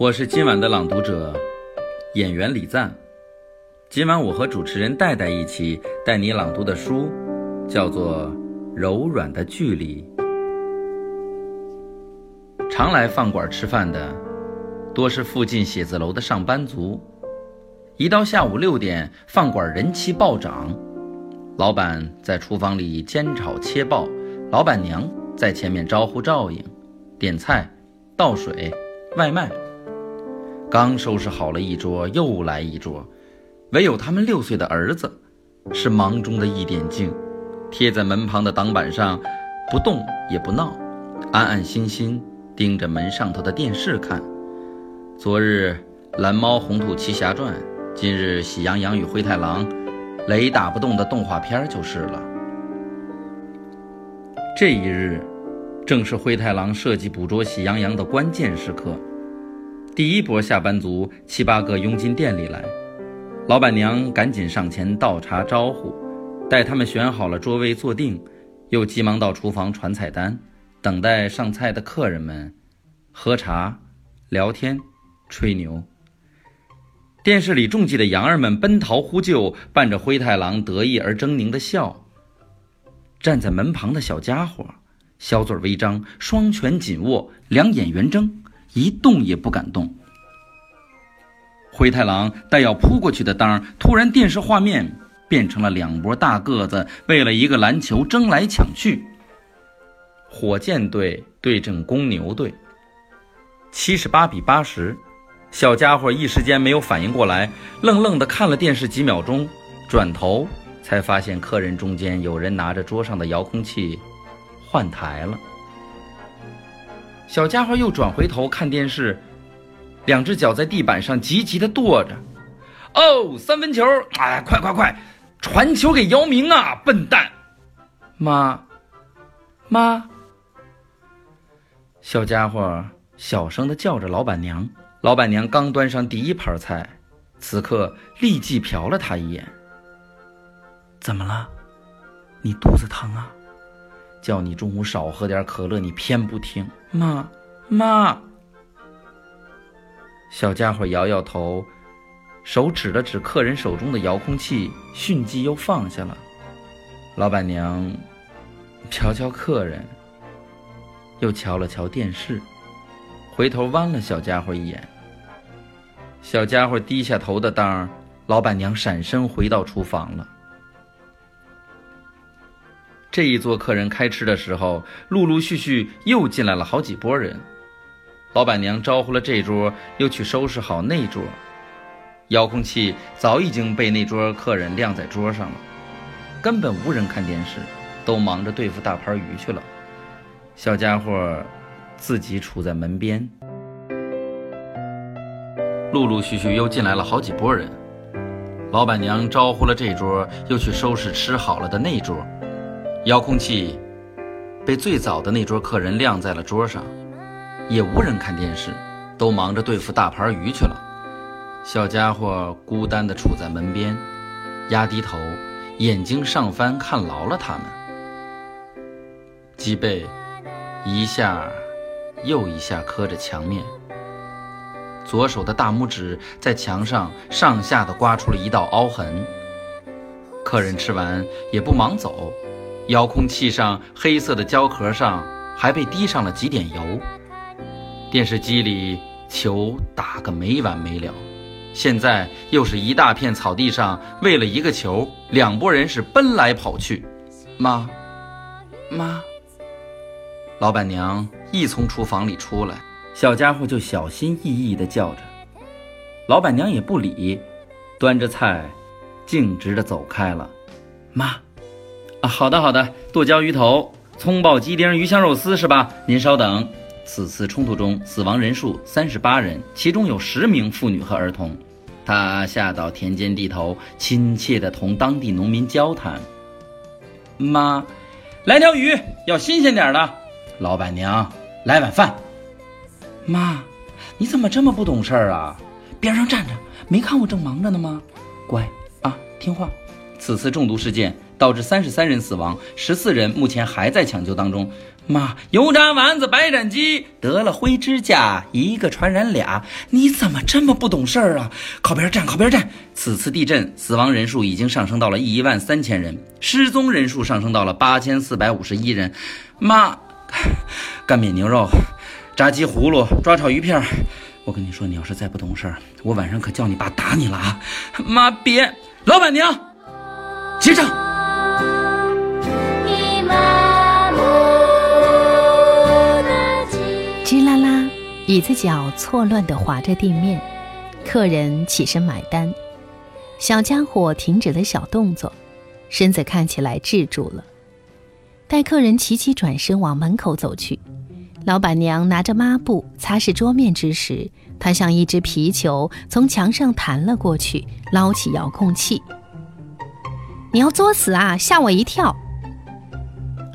我是今晚的朗读者，演员李赞。今晚我和主持人戴戴一起带你朗读的书，叫做《柔软的距离》。常来饭馆吃饭的，多是附近写字楼的上班族。一到下午六点，饭馆人气暴涨，老板在厨房里煎炒切爆，老板娘在前面招呼照应，点菜、倒水、外卖。刚收拾好了一桌，又来一桌，唯有他们六岁的儿子，是忙中的一点静，贴在门旁的挡板上，不动也不闹，安安心心盯着门上头的电视看。昨日《蓝猫红兔奇侠传》。今日《喜羊羊与灰太狼》，雷打不动的动画片就是了。这一日，正是灰太狼设计捕捉喜羊羊的关键时刻。第一波下班族七八个拥进店里来，老板娘赶紧上前倒茶招呼，待他们选好了桌位坐定，又急忙到厨房传菜单，等待上菜的客人们喝茶、聊天、吹牛。电视里中计的羊儿们奔逃呼救，伴着灰太狼得意而狰狞的笑。站在门旁的小家伙，小嘴微张，双拳紧握，两眼圆睁，一动也不敢动。灰太狼待要扑过去的当，突然电视画面变成了两波大个子为了一个篮球争来抢去。火箭队对阵公牛队，七十八比八十。小家伙一时间没有反应过来，愣愣地看了电视几秒钟，转头才发现客人中间有人拿着桌上的遥控器换台了。小家伙又转回头看电视，两只脚在地板上急急地跺着。哦，三分球！哎，快快快，传球给姚明啊！笨蛋！妈，妈！小家伙小声地叫着老板娘。老板娘刚端上第一盘菜，此刻立即瞟了他一眼。怎么了？你肚子疼啊？叫你中午少喝点可乐，你偏不听。妈，妈。小家伙摇摇头，手指了指客人手中的遥控器，迅即又放下了。老板娘瞧瞧客人，又瞧了瞧电视。回头剜了小家伙一眼，小家伙低下头的当儿，老板娘闪身回到厨房了。这一桌客人开吃的时候，陆陆续续又进来了好几拨人。老板娘招呼了这桌，又去收拾好那桌。遥控器早已经被那桌客人晾在桌上了，根本无人看电视，都忙着对付大盘鱼去了。小家伙。自己杵在门边，陆陆续续又进来了好几拨人。老板娘招呼了这桌，又去收拾吃好了的那桌。遥控器被最早的那桌客人晾在了桌上，也无人看电视，都忙着对付大盘鱼去了。小家伙孤单地杵在门边，压低头，眼睛上翻，看牢了他们。脊背一下。又一下磕着墙面，左手的大拇指在墙上上下的刮出了一道凹痕。客人吃完也不忙走，遥控器上黑色的胶壳上还被滴上了几点油。电视机里球打个没完没了，现在又是一大片草地上，为了一个球，两拨人是奔来跑去。妈，妈。老板娘一从厨房里出来，小家伙就小心翼翼地叫着。老板娘也不理，端着菜，径直地走开了。妈，啊，好的好的，剁椒鱼头、葱爆鸡丁、鱼香肉丝是吧？您稍等。此次冲突中死亡人数三十八人，其中有十名妇女和儿童。他下到田间地头，亲切地同当地农民交谈。妈，来条鱼，要新鲜点的。老板娘，来碗饭。妈，你怎么这么不懂事儿啊？边上站着，没看我正忙着呢吗？乖啊，听话。此次中毒事件导致三十三人死亡，十四人目前还在抢救当中。妈，油炸丸子、白斩鸡得了灰指甲，一个传染俩，你怎么这么不懂事儿啊？靠边站，靠边站！此次地震死亡人数已经上升到了一万三千人，失踪人数上升到了八千四百五十一人。妈，干煸牛肉、炸鸡葫芦、抓炒鱼片，我跟你说，你要是再不懂事儿，我晚上可叫你爸打你了啊！妈，别，老板娘，结账。椅子脚错乱地划着地面，客人起身买单。小家伙停止了小动作，身子看起来滞住了。待客人齐齐转身往门口走去，老板娘拿着抹布擦拭桌面之时，他像一只皮球从墙上弹了过去，捞起遥控器。你要作死啊！吓我一跳。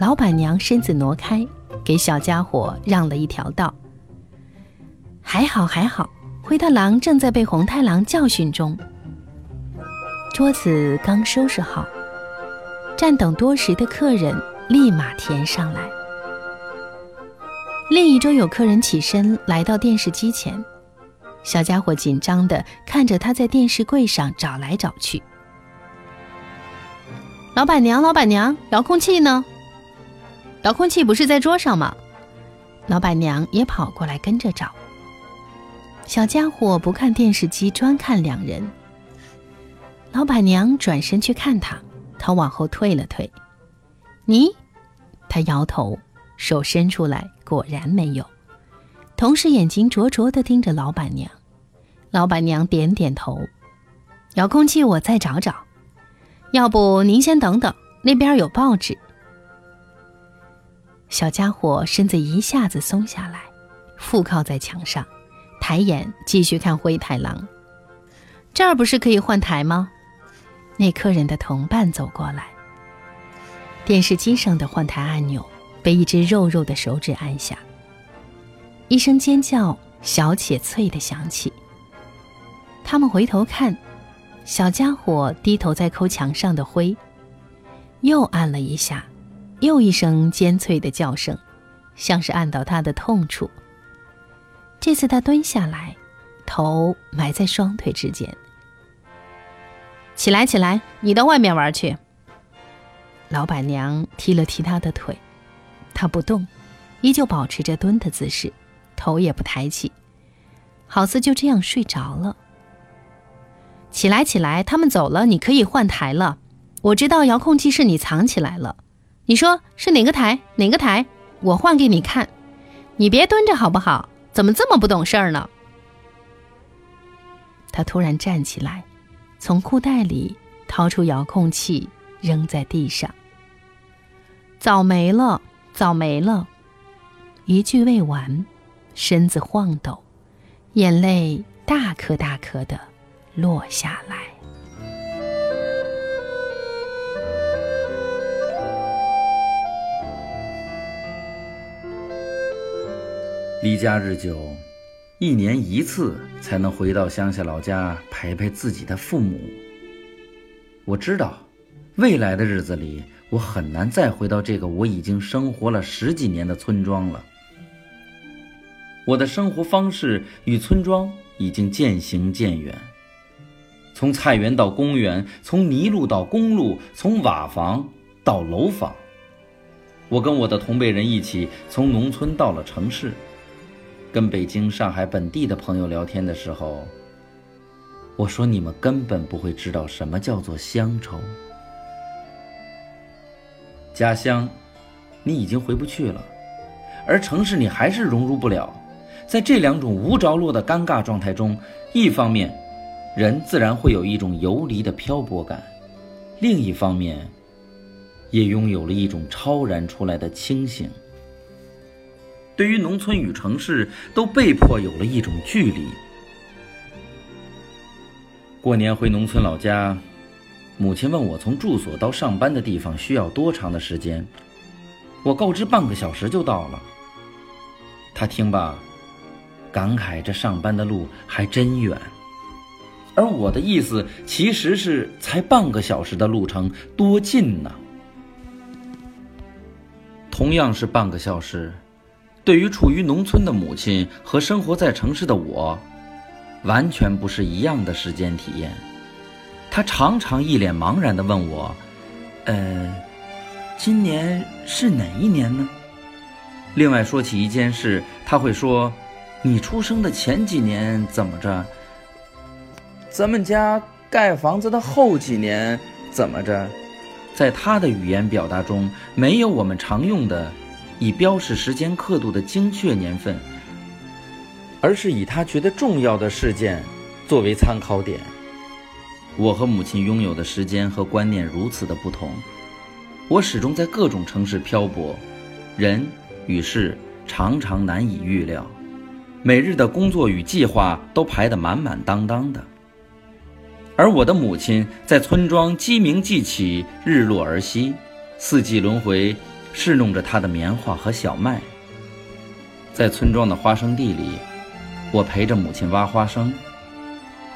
老板娘身子挪开，给小家伙让了一条道。还好还好，灰太狼正在被红太狼教训中。桌子刚收拾好，站等多时的客人立马填上来。另一桌有客人起身来到电视机前，小家伙紧张的看着他在电视柜上找来找去。老板娘，老板娘，遥控器呢？遥控器不是在桌上吗？老板娘也跑过来跟着找。小家伙不看电视机，专看两人。老板娘转身去看他，他往后退了退。你，他摇头，手伸出来，果然没有。同事眼睛灼灼地盯着老板娘。老板娘点点头。遥控器我再找找。要不您先等等，那边有报纸。小家伙身子一下子松下来，附靠在墙上。抬眼继续看灰太狼，这儿不是可以换台吗？那客人的同伴走过来，电视机上的换台按钮被一只肉肉的手指按下，一声尖叫小且脆的响起。他们回头看，小家伙低头在抠墙上的灰，又按了一下，又一声尖脆的叫声，像是按到他的痛处。这次他蹲下来，头埋在双腿之间。起来，起来，你到外面玩去。老板娘踢了踢他的腿，他不动，依旧保持着蹲的姿势，头也不抬起，好似就这样睡着了。起来，起来，他们走了，你可以换台了。我知道遥控器是你藏起来了，你说是哪个台？哪个台？我换给你看。你别蹲着好不好？怎么这么不懂事儿呢？他突然站起来，从裤袋里掏出遥控器，扔在地上。早没了，早没了。一句未完，身子晃抖，眼泪大颗大颗的落下来。离家日久，一年一次才能回到乡下老家陪陪自己的父母。我知道，未来的日子里，我很难再回到这个我已经生活了十几年的村庄了。我的生活方式与村庄已经渐行渐远，从菜园到公园，从泥路到公路，从瓦房到楼房。我跟我的同辈人一起从农村到了城市。跟北京、上海本地的朋友聊天的时候，我说：“你们根本不会知道什么叫做乡愁。家乡，你已经回不去了；而城市，你还是融入不了。在这两种无着落的尴尬状态中，一方面，人自然会有一种游离的漂泊感；另一方面，也拥有了一种超然出来的清醒。”对于农村与城市，都被迫有了一种距离。过年回农村老家，母亲问我从住所到上班的地方需要多长的时间，我告知半个小时就到了。她听罢，感慨这上班的路还真远。而我的意思其实是才半个小时的路程，多近呢！同样是半个小时，对于处于农村的母亲和生活在城市的我，完全不是一样的时间体验。她常常一脸茫然地问我：“呃，今年是哪一年呢？”另外说起一件事，他会说：“你出生的前几年怎么着？咱们家盖房子的后几年怎么着？”在他的语言表达中，没有我们常用的以标示时间刻度的精确年份，而是以他觉得重要的事件作为参考点。我和母亲拥有的时间和观念如此的不同，我始终在各种城市漂泊，人。与事常常难以预料，每日的工作与计划都排得满满当当的。而我的母亲在村庄鸡鸣即起，日落而息，四季轮回，侍弄着他的棉花和小麦。在村庄的花生地里，我陪着母亲挖花生，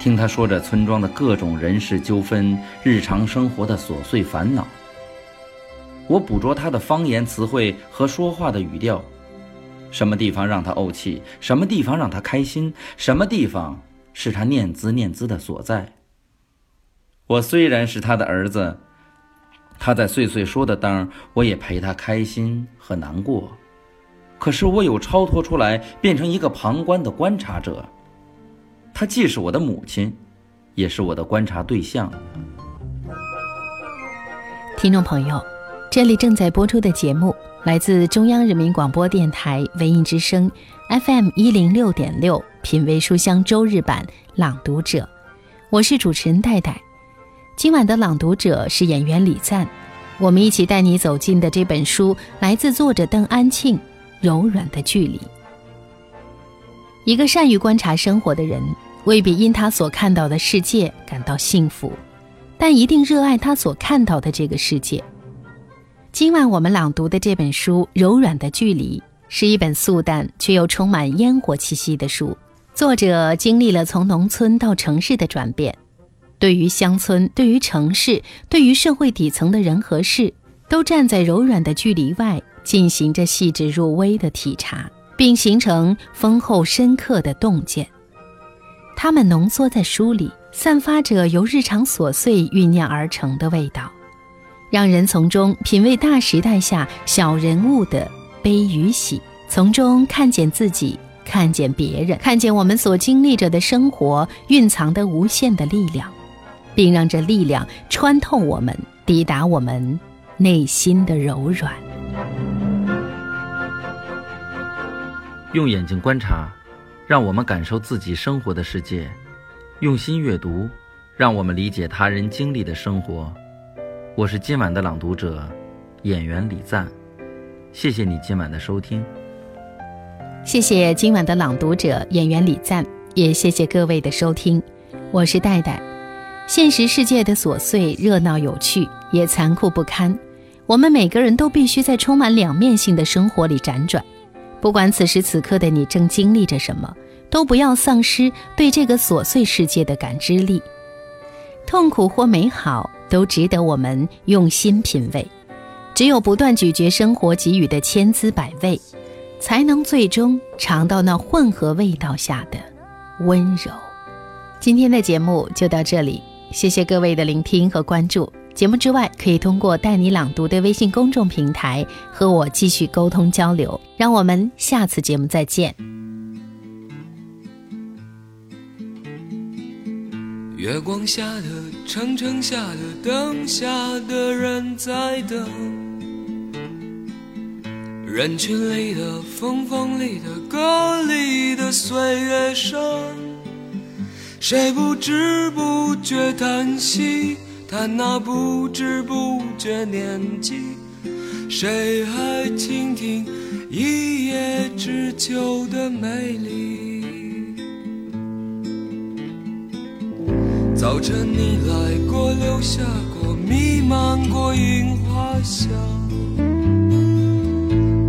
听她说着村庄的各种人事纠纷、日常生活的琐碎烦恼。我捕捉他的方言词汇和说话的语调，什么地方让他怄气，什么地方让他开心，什么地方是他念兹念兹的所在。我虽然是他的儿子，他在碎碎说的当，我也陪他开心和难过。可是我有超脱出来，变成一个旁观的观察者。他既是我的母亲，也是我的观察对象。听众朋友。这里正在播出的节目来自中央人民广播电台文艺之声，FM 一零六点六，品味书香周日版朗读者，我是主持人戴戴。今晚的朗读者是演员李赞，我们一起带你走进的这本书来自作者邓安庆，《柔软的距离》。一个善于观察生活的人，未必因他所看到的世界感到幸福，但一定热爱他所看到的这个世界。今晚我们朗读的这本书《柔软的距离》是一本素淡却又充满烟火气息的书。作者经历了从农村到城市的转变，对于乡村、对于城市、对于社会底层的人和事，都站在柔软的距离外进行着细致入微的体察，并形成丰厚深刻的洞见。它们浓缩在书里，散发着由日常琐碎酝酿而成的味道。让人从中品味大时代下小人物的悲与喜，从中看见自己，看见别人，看见我们所经历着的生活蕴藏的无限的力量，并让这力量穿透我们，抵达我们内心的柔软。用眼睛观察，让我们感受自己生活的世界；用心阅读，让我们理解他人经历的生活。我是今晚的朗读者，演员李赞，谢谢你今晚的收听。谢谢今晚的朗读者演员李赞，也谢谢各位的收听。我是戴戴。现实世界的琐碎、热闹、有趣，也残酷不堪。我们每个人都必须在充满两面性的生活里辗转。不管此时此刻的你正经历着什么，都不要丧失对这个琐碎世界的感知力。痛苦或美好。都值得我们用心品味。只有不断咀嚼生活给予的千滋百味，才能最终尝到那混合味道下的温柔。今天的节目就到这里，谢谢各位的聆听和关注。节目之外，可以通过带你朗读的微信公众平台和我继续沟通交流。让我们下次节目再见。月光下的城城下的灯下的人在等，人群里的风风里的歌里的岁月声，谁不知不觉叹息，叹那不知不觉年纪，谁还倾听一叶知秋的美丽？早晨你来过，留下过，弥漫过樱花香。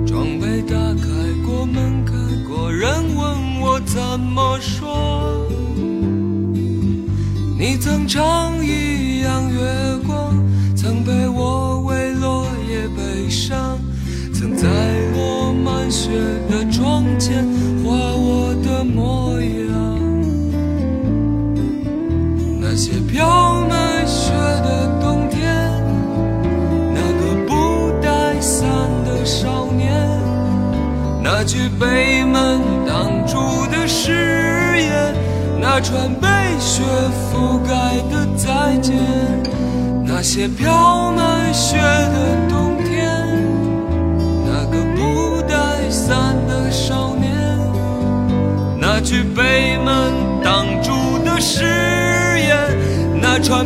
窗被打开过，门开过，人问我怎么说。你曾唱一样月光，曾陪我为落叶悲伤，曾在落满雪的窗前画我的模样。那些飘满雪的冬天，那个不带伞的少年，那句被门挡住的誓言，那串被雪覆盖的再见，那些飘满雪的冬天，那个不带伞的少年，那句被门挡住的誓言，那串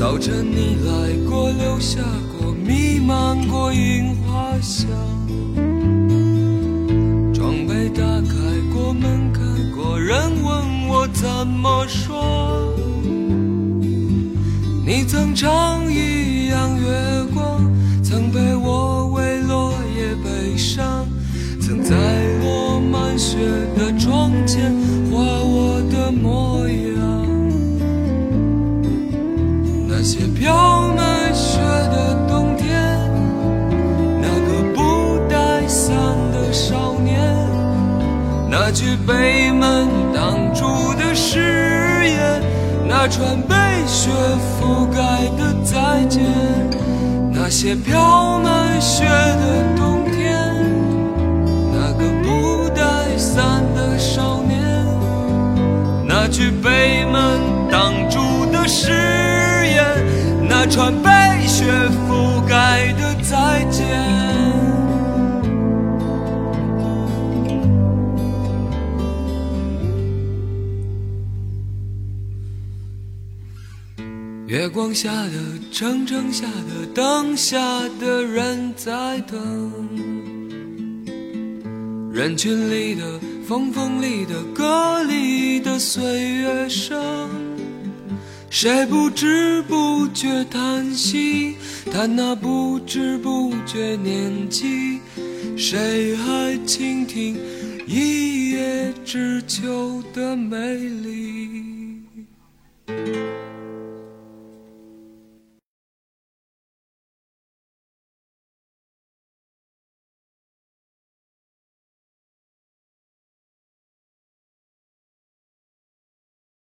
早晨你来过，留下过，弥漫过樱花香。窗被打开过，门开过，人问我怎么说？你曾唱一样月光，曾陪我为落叶悲伤，曾在落满雪的窗前画我的模样。那些飘满雪的冬天，那个不带伞的少年，那句被门挡住的誓言，那串被雪覆盖的再见，那些飘满雪被雪覆盖的再见。月光下的城城下的灯下的人在等。人群里的风风里的歌里的岁月声，谁不知不觉叹息叹那不知不觉年纪谁还倾听一叶知秋的美丽？